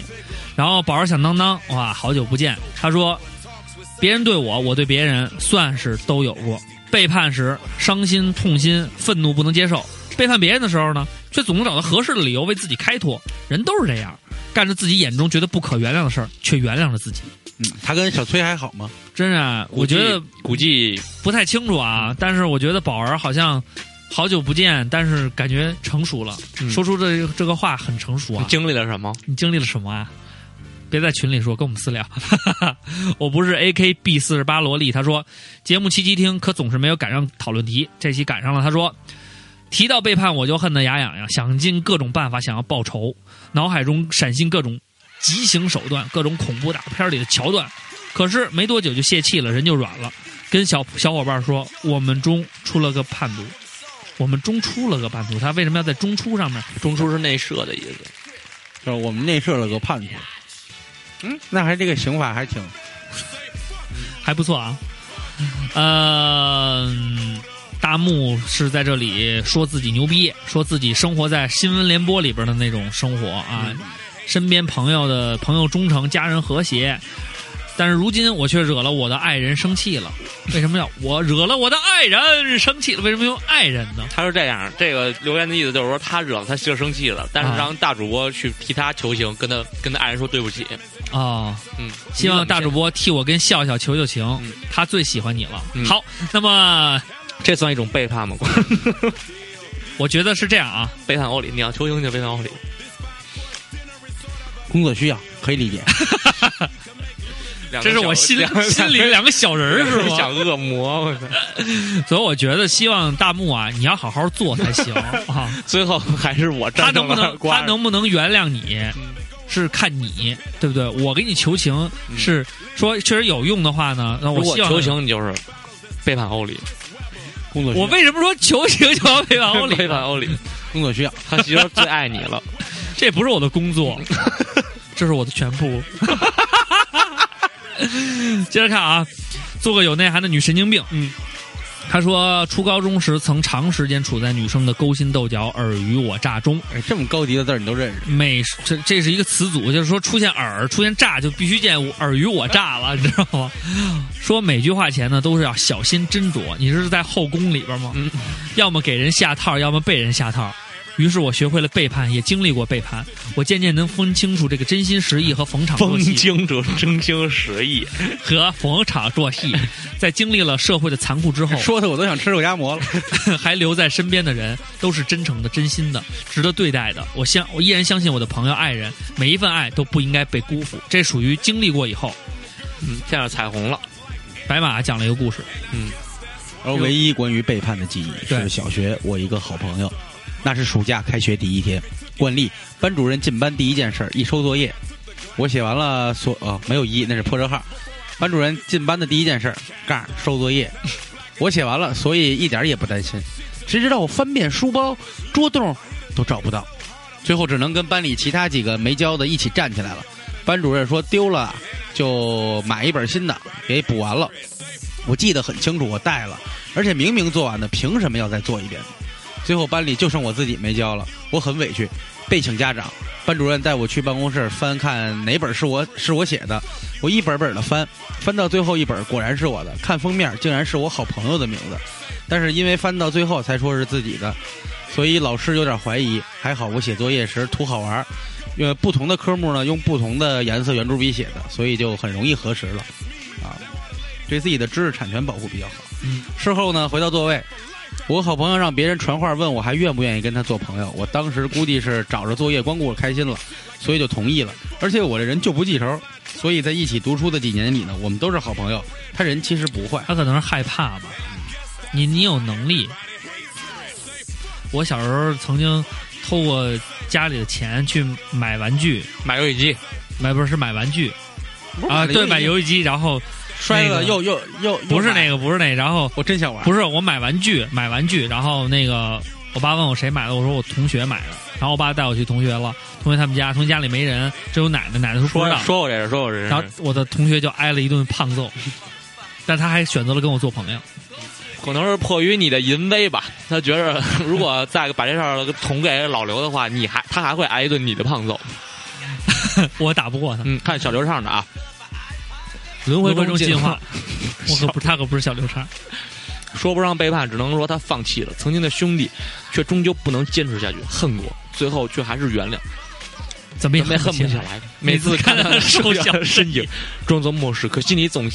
然后宝儿响当当，哇，好久不见。他说，别人对我，我对别人，算是都有过。背叛时伤心、痛心、愤怒不能接受；背叛别人的时候呢，却总能找到合适的理由为自己开脱。人都是这样，干着自己眼中觉得不可原谅的事儿，却原谅了自己。嗯，他跟小崔还好吗？真是啊，我觉得估计不太清楚啊，但是我觉得宝儿好像好久不见，但是感觉成熟了，嗯说出这这个话很成熟啊。经历了什么？你经历了什么啊？别在群里说，跟我们私聊。我不是 A K B 四十八萝莉。他说节目期期听，可总是没有赶上讨论题，这期赶上了。他说提到背叛，我就恨得牙痒痒，想尽各种办法想要报仇，脑海中闪现各种极刑手段，各种恐怖大片里的桥段。可是没多久就泄气了，人就软了，跟小小伙伴说：“我们中出了个叛徒，我们中出了个叛徒。”他为什么要在中出上面？中出是内设的意思。就是我们内设了个叛徒。嗯，那还这个刑法还挺还不错啊。呃，大木是在这里说自己牛逼，说自己生活在新闻联播里边的那种生活啊，身边朋友的朋友忠诚，家人和谐。但是如今我却惹了我的爱人生气了。为什么要我惹了我的爱人生气了？为什么用爱人呢？他是这样，这个留言的意思就是说他惹了他媳妇生气了，但是啊让大主播去替他求情，跟他跟他爱人说对不起。哦，嗯，希望大主播播替我跟笑笑求求情，嗯他最喜欢你了。嗯好，那么这算一种背叛吗？我觉得是这样啊，背叛欧里，你要求情就背叛欧里。工作需要可以理解。这是我心两 心里两个小人儿是吗？小恶魔，我操！所以我觉得希望大木啊，你要好好做才行啊。最后还是我他能不能他能不能原谅你，是看你对不对？我给你求情是说确实有用的话呢，那我希望求情，你就是背叛欧里，工作需要我为什么说求情就要背叛欧里？背叛欧里，工作需要，他媳妇最爱你了。这不是我的工作，这是我的全部。接着看啊，做个有内涵的女神经病。嗯，他说初高中时曾长时间处在女生的勾心斗角、尔虞我诈中。哎，这么高级的字你都认识？每这这是一个词组，就是说出现尔出现诈就必须见尔虞我诈了，你知道吗？说每句话前呢都是要小心斟酌。你是在后宫里边吗？嗯要么给人下套，要么被人下套。于是我学会了背叛，也经历过背叛。我渐渐能分清楚这个真心实意和逢场作风戏，清楚，真心实意。和逢场作戏。在经历了社会的残酷之后，说的我都想吃肉夹馍了。还留在身边的人都是真诚的、真心的、值得对待的。我相，我依然相信我的朋友、爱人，每一份爱都不应该被辜负。这属于经历过以后。嗯，见着彩虹了。白马讲了一个故事，嗯而唯一关于背叛的记忆是小学我一个好朋友，那是暑假开学第一天，惯例班主任进班第一件事儿一收作业，我写完了所哦没有一那是破折号，班主任进班的第一件事儿杠收作业，我写完了，所以一点也不担心，谁知道我翻遍书包、桌洞都找不到，最后只能跟班里其他几个没交的一起站起来了。班主任说丢了就买一本新的给补完了。我记得很清楚，我带了，而且明明做完的，凭什么要再做一遍？最后班里就剩我自己没交了，我很委屈，被请家长。班主任带我去办公室翻看哪本是我是我写的，我一本本的翻，翻到最后一本果然是我的，看封面竟然是我好朋友的名字，但是因为翻到最后才说是自己的，所以老师有点怀疑。还好我写作业时图好玩儿，因为不同的科目呢用不同的颜色圆珠笔写的，所以就很容易核实了，啊，对自己的知识产权保护比较好。嗯，事后呢回到座位，我好朋友让别人传话问我还愿不愿意跟他做朋友，我当时估计是找着作业光顾着开心了，所以就同意了。而且我这人就不记仇，所以在一起读书的几年里呢，我们都是好朋友。他人其实不坏，他可能是害怕吧。你你有能力。我小时候曾经偷过家里的钱去买玩具，买游戏机，买不是是买玩具啊，对，买游戏机，然后摔了那个又又又不是那个，不是那个，然后我真想玩。不是我买玩具买玩具，然后那个我爸问我谁买的，我说我同学买的，然后我爸带我去同学了，同学他们家，同学家里没人，只有奶奶，奶奶说不说知道，说我这事，说我这然后，我的同学就挨了一顿胖揍，但他还选择了跟我做朋友。可能是迫于你的淫威吧。他觉着如果再把这事儿捅给老刘的话，你还他还会挨一顿你的胖揍。我打不过他，嗯，看小刘唱的啊，轮回轮回中进进化。我可不，他可不是小刘畅。说不上背叛，只能说他放弃了曾经的兄弟，却终究不能坚持下去，恨过，最后却还是原谅，怎么也怎么也恨不。下来。每次看到他瘦小的身影，装作漠视，可心里总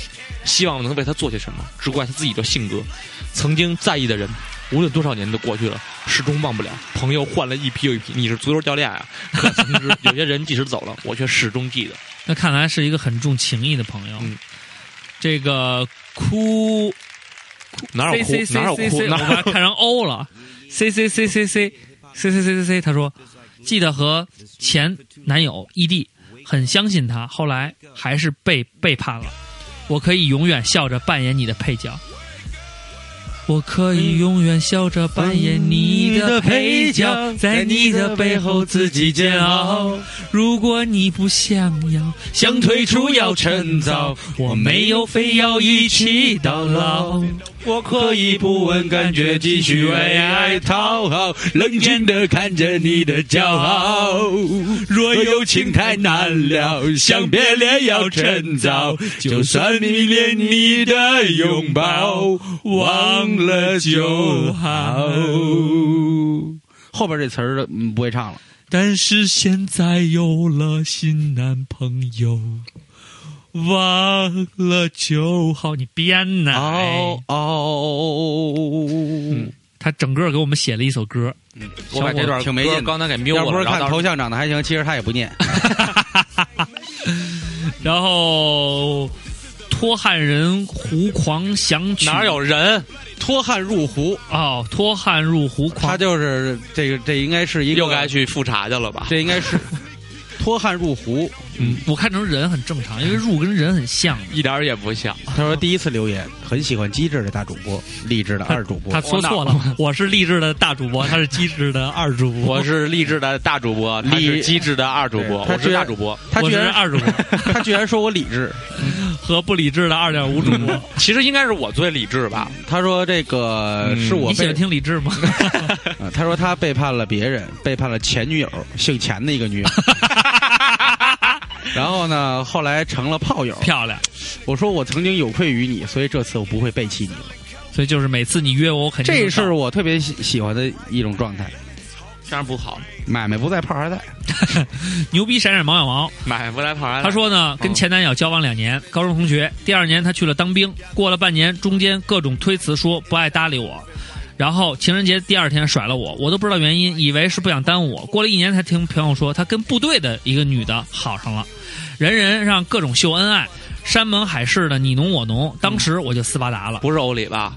希望能为他做些什么。只怪他自己的性格，曾经在意的人，无论多少年都过去了，始终忘不了。朋友换了一批又一批，你是足球教练啊？总之有些人即使走了，我却始终记得。那看来是一个很重情义的朋友。嗯这个哭哪有哭哪有哭我把哪它看成 O 了。C C C C C C C C C C，他说记得和前男友异地，很相信他，后来还是被背叛了。我可以永远笑着扮演你的配角。我可以永远笑着扮演你的配角，在你的背后自己煎熬。如果你不想要，想退出要趁早，我没有非要一起到老。我可以不问感觉，继续为爱讨好，冷静的看着你的骄傲。若有情太难了，想别恋要趁早，就算迷恋你的拥抱，忘了就好。后边这词儿嗯不会唱了。但是现在有了新男朋友，忘了就好。你编呢？哦哦，他整个给我们写了一首歌，嗯我把这段挺没劲刚才给瞄了，要不是看头像长得还行，其实他也不念。然后托汉人胡狂想曲哪有人脱汉入胡，哦？托汉入胡狂，他就是这个，这应该是一个，又该去复查去了吧？这应该是脱汉入壶。嗯，我看成人很正常，因为入 跟人很像。一点儿也不像。他说第一次留言，很喜欢机智的大主播，励志的二主播他。说错了，我是励志的大主播，他是机智的二主播。我是励志的大主播，他是机智的二主播，我是大主播。他居然是二主播他居然说我理智。和不理智的二点五主播。其实应该是我最理智吧？他说这个嗯是我背你喜欢，听理智吗？呃他说他背叛了别人，背叛了前女友，姓钱的一个女友。然后呢，后来成了炮友。漂亮。我说我曾经有愧于你，所以这次我不会背弃你了。所以就是每次你约我，我肯定这是我特别喜喜欢的一种状态。这样不好，买卖不在，炮还在。牛逼闪闪毛小毛。买卖不来跑来。他说呢，跟前男友交往两年，高中同学。第二年他去了当兵，过了半年，中间各种推辞说不爱搭理我。然后情人节第二天甩了我，我都不知道原因，以为是不想耽误我。过了一年才听朋友说，他跟部队的一个女的好上了，人人让各种秀恩爱，山盟海誓的你侬我侬。当时我就斯巴达了，不是欧里吧？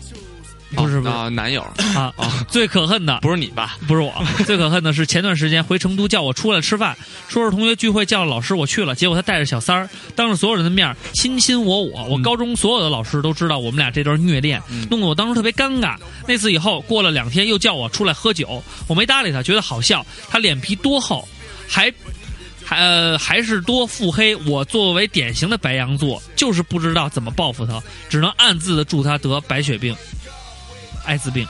不是不是。啊，男友。啊，最可恨的。不是你吧？不是我，最可恨的是前段时间回成都叫我出来吃饭，说是同学聚会叫老师，我去了，结果他带着小三儿，当着所有人的面儿亲亲我我，我高中所有的老师都知道我们俩这段虐恋，弄得我当时特别尴尬。那次以后过了两天又叫我出来喝酒，我没搭理他，觉得好笑，他脸皮多厚，还。还呃还是多腹黑，我作为典型的白羊座，就是不知道怎么报复他，只能暗自的祝他得白血病、艾滋病。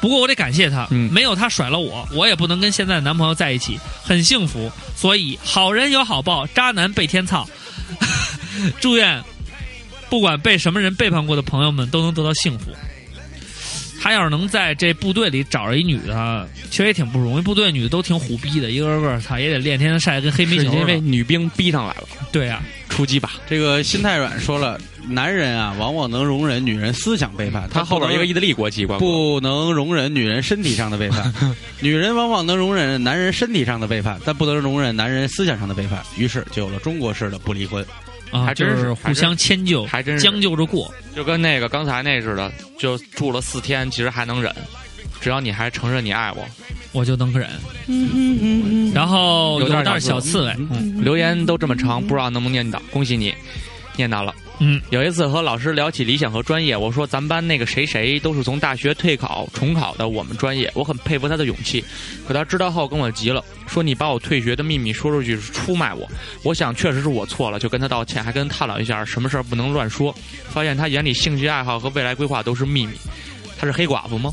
不过我得感谢他，嗯没有他甩了我，我也不能跟现在的男朋友在一起，很幸福。所以好人有好报，渣男被天操。祝愿不管被什么人背叛过的朋友们都能得到幸福。他要是能在这部队里找着一女的，其实也挺不容易。部队女的都挺虎逼的，一个个操也得练天天晒得跟黑煤球似是因为的。女兵逼上来了，对啊，出击吧。这个心太软说了，男人啊，往往能容忍女人思想背叛，他后边一个意大利国籍，不能容忍女人身体上的背叛。女人往往能容忍男人身体上的背叛，但不能容忍男人思想上的背叛。于是就有了中国式的不离婚。啊，还真就是互相迁就，还真是将就着过。就跟那个刚才那似的，就住了四天，其实还能忍，只要你还承认你爱我。我就能忍。然后有点小刺猬，嗯留言都这么长，不知道能不能念到，恭喜你，念到了。嗯，有一次和老师聊起理想和专业，我说咱班那个谁谁都是从大学退考重考的我们专业，我很佩服他的勇气。可他知道后跟我急了，说你把我退学的秘密说出去是出卖我。我想确实是我错了，就跟他道歉，还跟他探讨一下什么事儿不能乱说。发现他眼里兴趣爱好和未来规划都是秘密。他是黑寡妇吗？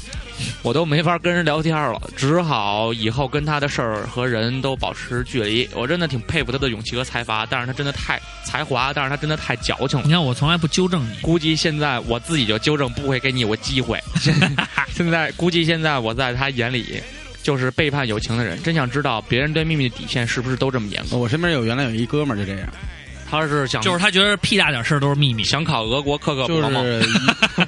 我都没法跟人聊天了，只好以后跟他的事儿和人都保持距离。我真的挺佩服他的勇气和才华，但是他真的太才华，但是他真的太矫情了你。看我从来不纠正你，估计现在我自己就纠正，不会给你有机会。现在估计现在我在他眼里就是背叛友情的人。真想知道别人对秘密的底线是不是都这么严格？我身边有原来有一哥们儿就这样，他是想就是他觉得屁大点事儿都是秘密。想考俄国克克就勃吗？是疑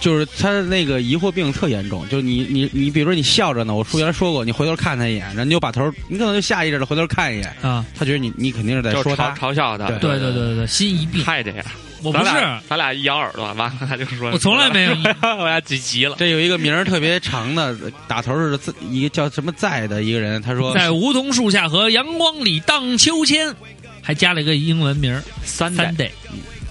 就是他那个疑惑病特严重，就是你你你，比如说你笑着呢，我书原来说过，你回头看他一眼，然后你就把头，你可能就下意识的回头看一眼，啊，他觉得你你肯定是在说他，嘲笑他。对对对对对对，心一病。太这样。我不是，咱俩一咬耳朵，完了他就说，我从来没有 我俩急急了。这有一个名儿特别长的，打头是在一个叫什么在的一个人，他说在梧桐树下和阳光里荡秋千，还加了一个英文名儿三三 day。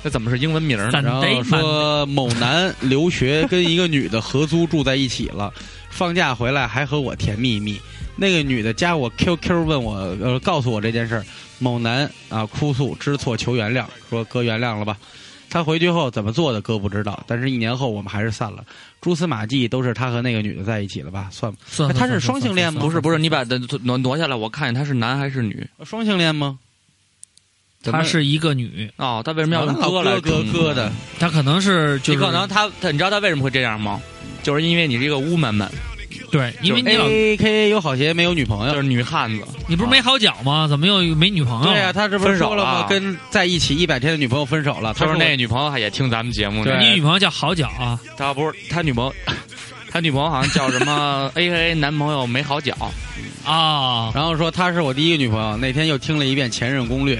那怎么是英文名呢？三然后说某男留学跟一个女的合租住在一起了，放假回来还和我甜蜜蜜。那个女的加我 QQ 问我，呃，告诉我这件事儿。某男啊哭诉知错求原谅，说哥原谅了吧。他回去后怎么做的哥不知道，但是一年后我们还是散了。蛛丝马迹都是他和那个女的在一起了吧？算吧，算哎他是双性恋吗不是不是，你把它挪挪下来，我看见他是男还是女？双性恋吗？她是一个女，哦，他为什么要用哥来哥哥的？她可能是就是你可能他他，你知道她为什么会这样吗？就是因为你是一个 woman 们，对，因为你老 A K 有好鞋没有女朋友。就是女汉子。你不是没好脚吗？怎么又没女朋友？对呀、他这不是分手说了吗？了跟在一起一百天的女朋友分手了。他说那女朋友也听咱们节目呢对，你女朋友叫好脚啊？他不是他女朋友，他女朋友好像叫什么 A K A 男朋友没好脚，啊，然后说她是我第一个女朋友。那天又听了一遍《前任攻略》，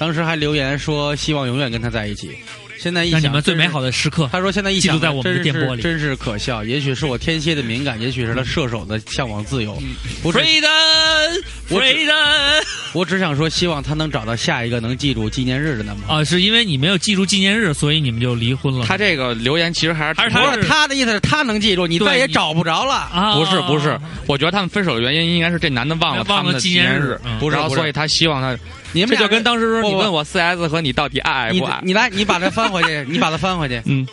当时还留言说希望永远跟他在一起。现在一想，让你们最美好的时刻。他说：“现在一想，记录在我们的电波里真是可笑。也许是我天蝎的敏感，也许是他射手的向往自由。我只 Freedom, 我只 freedom 我只想说，希望他能找到下一个能记住纪念日的男朋友。啊，是因为你没有记住纪念日，所以你们就离婚了。他这个留言其实还是不还是他的意思是他能记住，你再也找不着了。啊，不是不是，我觉得他们分手的原因应该是这男的忘了他们的忘了纪念日，然是所以他希望他，你们就跟当时说你问我四 S 和你到底爱爱你不爱？你来，你把它翻回去，你把它翻回去。嗯，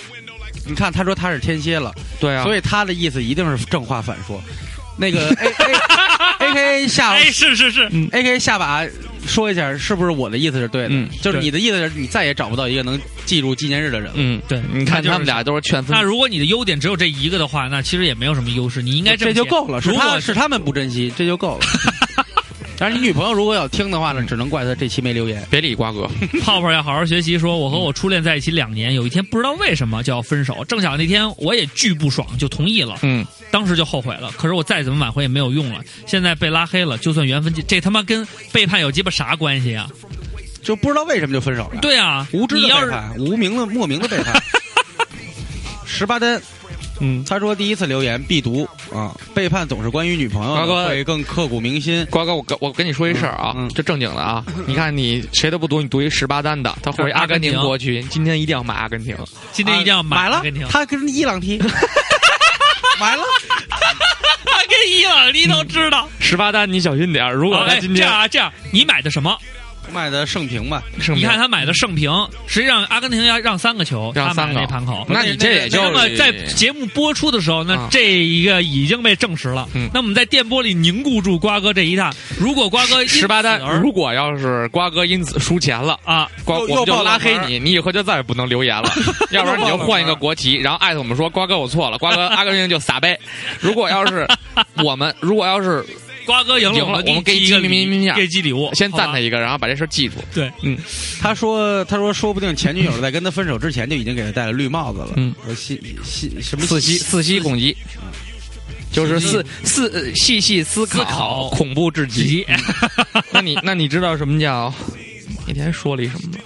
你看，他说他是天蝎了，对啊，所以他的意思一定是正话反说。那个 A A A K 下哎，是是是，A K 下把说一下，是不是我的意思是对的？嗯就是你的意思是你再也找不到一个能记住纪念日的人了。嗯，对你看他们俩都是劝分那，如果你的优点只有这一个的话，那其实也没有什么优势。你应该这就够了，是如果是他们不珍惜，这就够了。但是你女朋友如果要听的话呢，只能怪她这期没留言。别理瓜哥，泡泡要好好学习，说我和我初恋在一起两年，有一天不知道为什么就要分手，正巧那天我也巨不爽，就同意了，嗯，当时就后悔了。可是我再怎么挽回也没有用了，现在被拉黑了，就算缘分尽，这他妈跟背叛有鸡巴啥关系啊？就不知道为什么就分手了。，对啊，无知的背叛，无名的莫名的背叛。十八单，嗯，他说第一次留言必读啊，背叛总是关于女朋友，瓜哥会更刻骨铭心。瓜哥，我跟我跟你说一事儿啊，嗯嗯这正经的啊，你看你谁都不读，你读一十八单的，他回阿根廷过去，今天一定要买阿根廷，今天一定要啊买了阿根廷，，他跟伊朗踢，买了。他跟伊朗你都知道。十八单你小心点儿，如果他今天这样啊，这样，你买的什么？买的盛平吧，你看他买的盛平，实际上阿根廷要让三个球，让三个那盘口。那你这也就那么在节目播出的时候，那啊这一个已经被证实了。嗯那我们在电波里凝固住瓜哥这一趟。如果瓜哥十八单，如果要是瓜哥因此输钱了。啊，瓜，又我们就拉黑你，你以后就再也不能留言了，要不然你就换一个国旗，然后艾特我们说瓜哥我错了，瓜哥阿根廷就撒杯。如果要是我们，如果要是瓜哥赢了，赢了我我们给一个给寄礼物，先赞他一个，然后把这事儿记住。对，嗯他说：“他说，说不定前女友在跟他分手之前就已经给他戴了绿帽子了。嗯，说细细什么四吸四吸攻击，就是四四呃细细思思考恐怖至极。急，那你那你知道什么叫？那天说了一什么吗？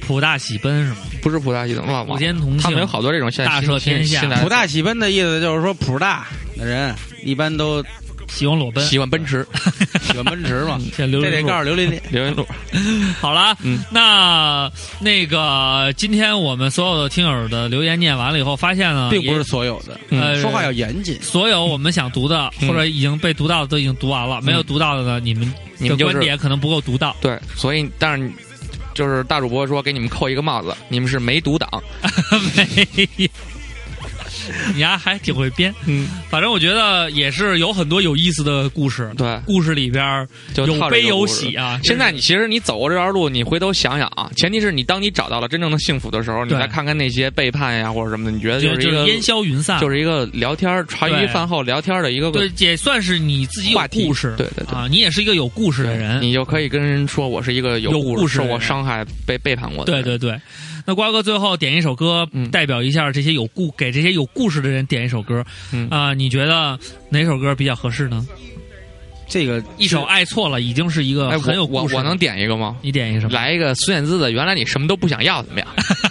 普大喜奔是吗？不是普大喜奔，忘普。天同庆，他们有好多这种现在大赦天下现在普大喜奔的意思就是说，普大的人一般都喜欢裸奔，喜欢奔驰，喜欢奔驰嘛。这得告诉刘琳琳，刘云路。好了，嗯那那个今天我们所有的听友的留言念完了以后，发现呢，并不是所有的，嗯呃说话要严谨。所有我们想读的嗯或者已经被读到的都已经读完了，没有读到的呢，你们的你们就是观点可能不够独到。对，所以但是就是大主播说给你们扣一个帽子，你们是没读党。没有。你丫还挺会编，嗯，反正我觉得也是有很多有意思的故事。对，故事里边就有悲有喜啊。现在你其实你走过这段路，你回头想想啊，前提是你当你找到了真正的幸福的时候，你再看看那些背叛呀或者什么的，你觉得就是一个烟消云散，就是一个聊天儿茶余饭后聊天儿的一个对，也算是你自己有故事。对对对啊，你也是一个有故事的人。你就可以跟人说我是一个有故事的人过伤害、被背叛过的。对对对，那瓜哥最后点一首歌，嗯代表一下这些有故给这些有故事的人点一首歌。嗯啊、你觉得哪首歌比较合适呢？这个一首《爱错了》已经是一个哎，很有故事的我我我能点一个吗？你点一个什么？来一个孙燕姿的《原来你什么都不想要》怎么样？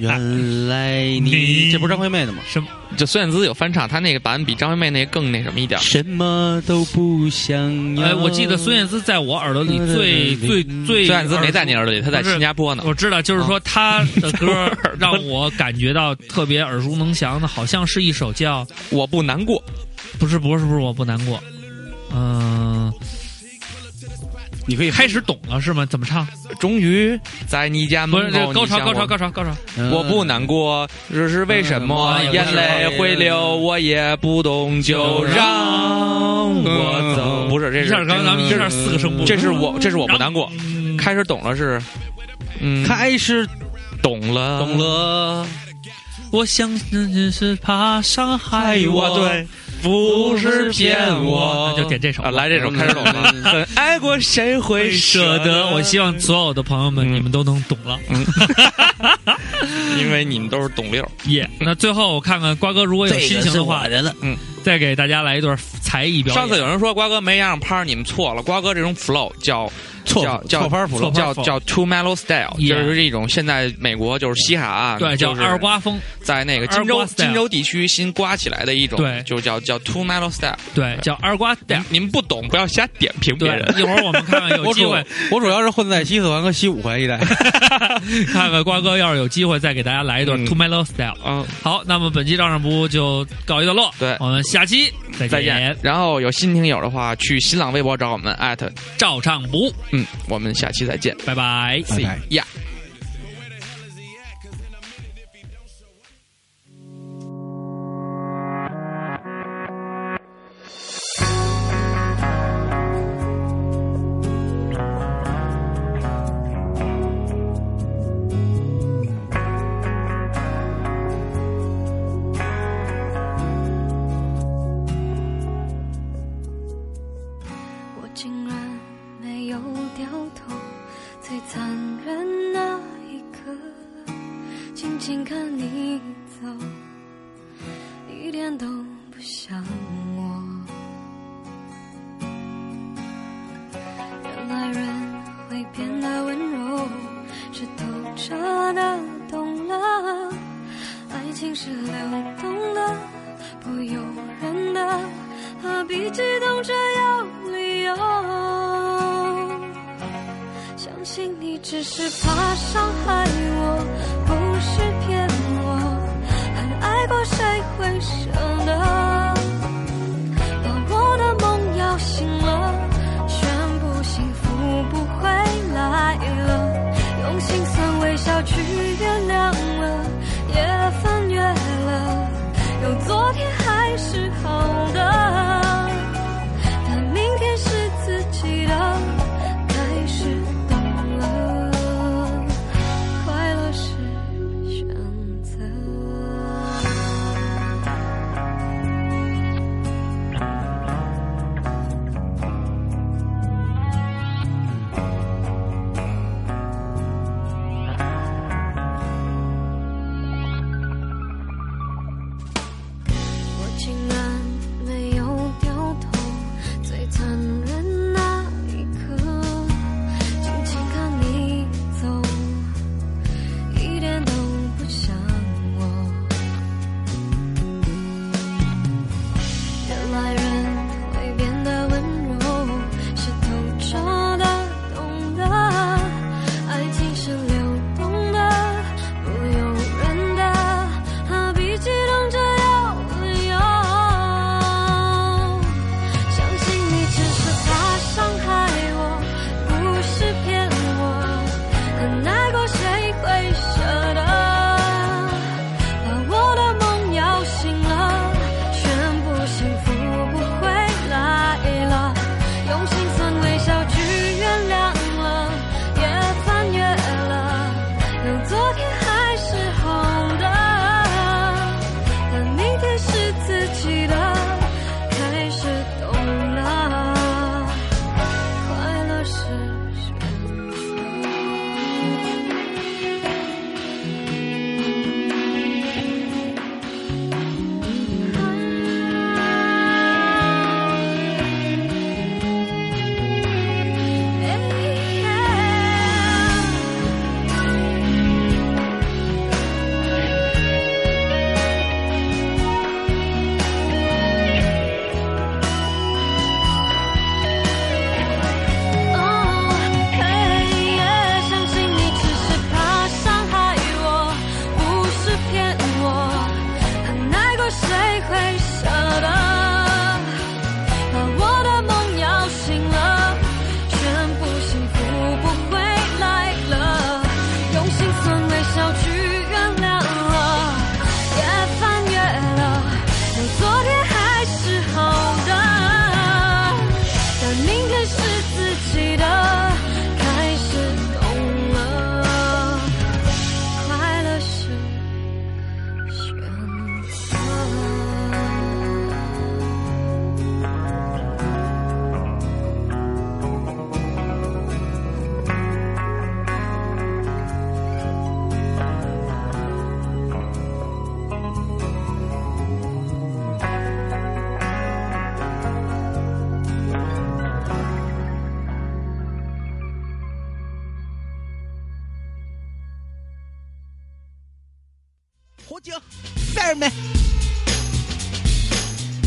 原来你你这不是张惠妹的吗？什么？就孙燕姿有翻唱，她那个版比张惠妹那个更那什么一点。什么都不想要。哎，我记得孙燕姿在我耳朵里最最最，孙燕姿没在你耳朵里，她在新加坡呢。我知道，就是说她的歌让我感觉到特别耳熟能详的，好像是一首叫我不难过，不是不是不是我不难过，嗯、你可以开始懂了是吗？怎么唱？终于在你家门口，个高潮高潮高潮高潮。嗯我不难过，这是为什么？嗯眼泪会流，我也不懂，就让我走。不是，这是一下刚刚咱们一下四个声部，这是我，这是我不难过。嗯开始懂了是，嗯，开始懂了，懂了，我相信只是怕伤害我，对，不是骗我，那就点这首啊，来这首开始懂了。很爱过谁会舍得。我希望所有的朋友们，嗯你们都能懂了。因为你们都是懂六。耶、那最后我看看瓜哥，如果有心情的话，的了。再给大家来一段才艺表演。上次有人说瓜哥没样拍，你们错了。瓜哥这种 flow 叫错叫叫错拍谱了，叫叫 two mellow style，Yeah 就是一种现在美国就是西海岸，对叫就是二瓜风，在那个二金州瓜 style 金州地区新刮起来的一种，对就叫叫 two mellow style。对，叫二瓜你 style。你们不懂，不要瞎点评别对人，。一会儿我们看看有 机会，我主要是混在西四环和西五环一带。看看瓜哥要是有机会再给大家来一段嗯 Two Mellow Style。嗯，好，那么本期照上不误就告一段落，对我们下期再再见。然后有新听友的话，去新浪微博找我们艾特，赵唱不误，嗯，我们下期再见。拜拜。拜拜。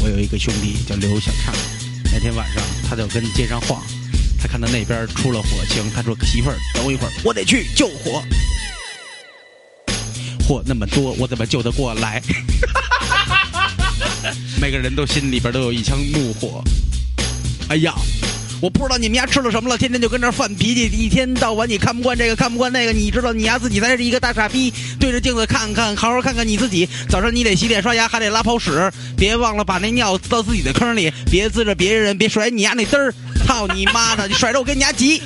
我有一个兄弟叫刘小畅，那天晚上他就跟街上晃，他看到那边出了火情，他说：“媳妇儿，等我一会儿，我得去救火。”火那么多，我怎么救得过来？每个人都心里边都有一腔怒火。哎呀，我不知道你们家吃了什么了，天天就跟那儿犯脾气，一天到晚你看不惯这个，看不惯那个，你知道你丫自己才是一个大傻逼。对着镜子看看，好好看看你自己。早上你得洗脸刷牙，还得拉泡屎，别忘了把那尿到自己的坑里，别滋着别人，别甩你丫那嘚儿。操你妈的！你甩着我跟你丫急。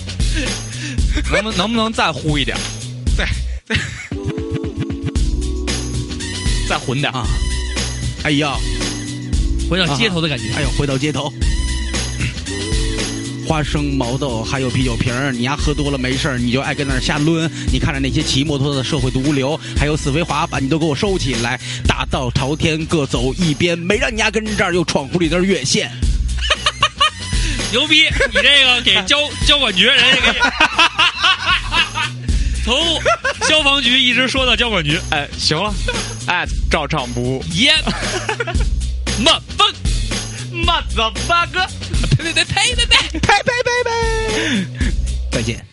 能不能不能再呼一点？再，再再混点啊！哎呀，回到街头的感觉。哎呦，回到街头。花生、毛豆还有啤酒瓶儿，你丫喝多了没事儿，你就爱跟那儿瞎抡。你看着那些骑摩托的社会毒瘤，还有死飞滑板，你都给我收起来！大道朝天，各走一边，没让你丫跟这儿又闯红绿灯越线。牛逼！你这个给交交管局人家给，从消防局一直说到交管局，哎，行了，哎，照常不误。耶，慢分，么子八哥，呸呸呸呸呸呸呸呸呸，再见。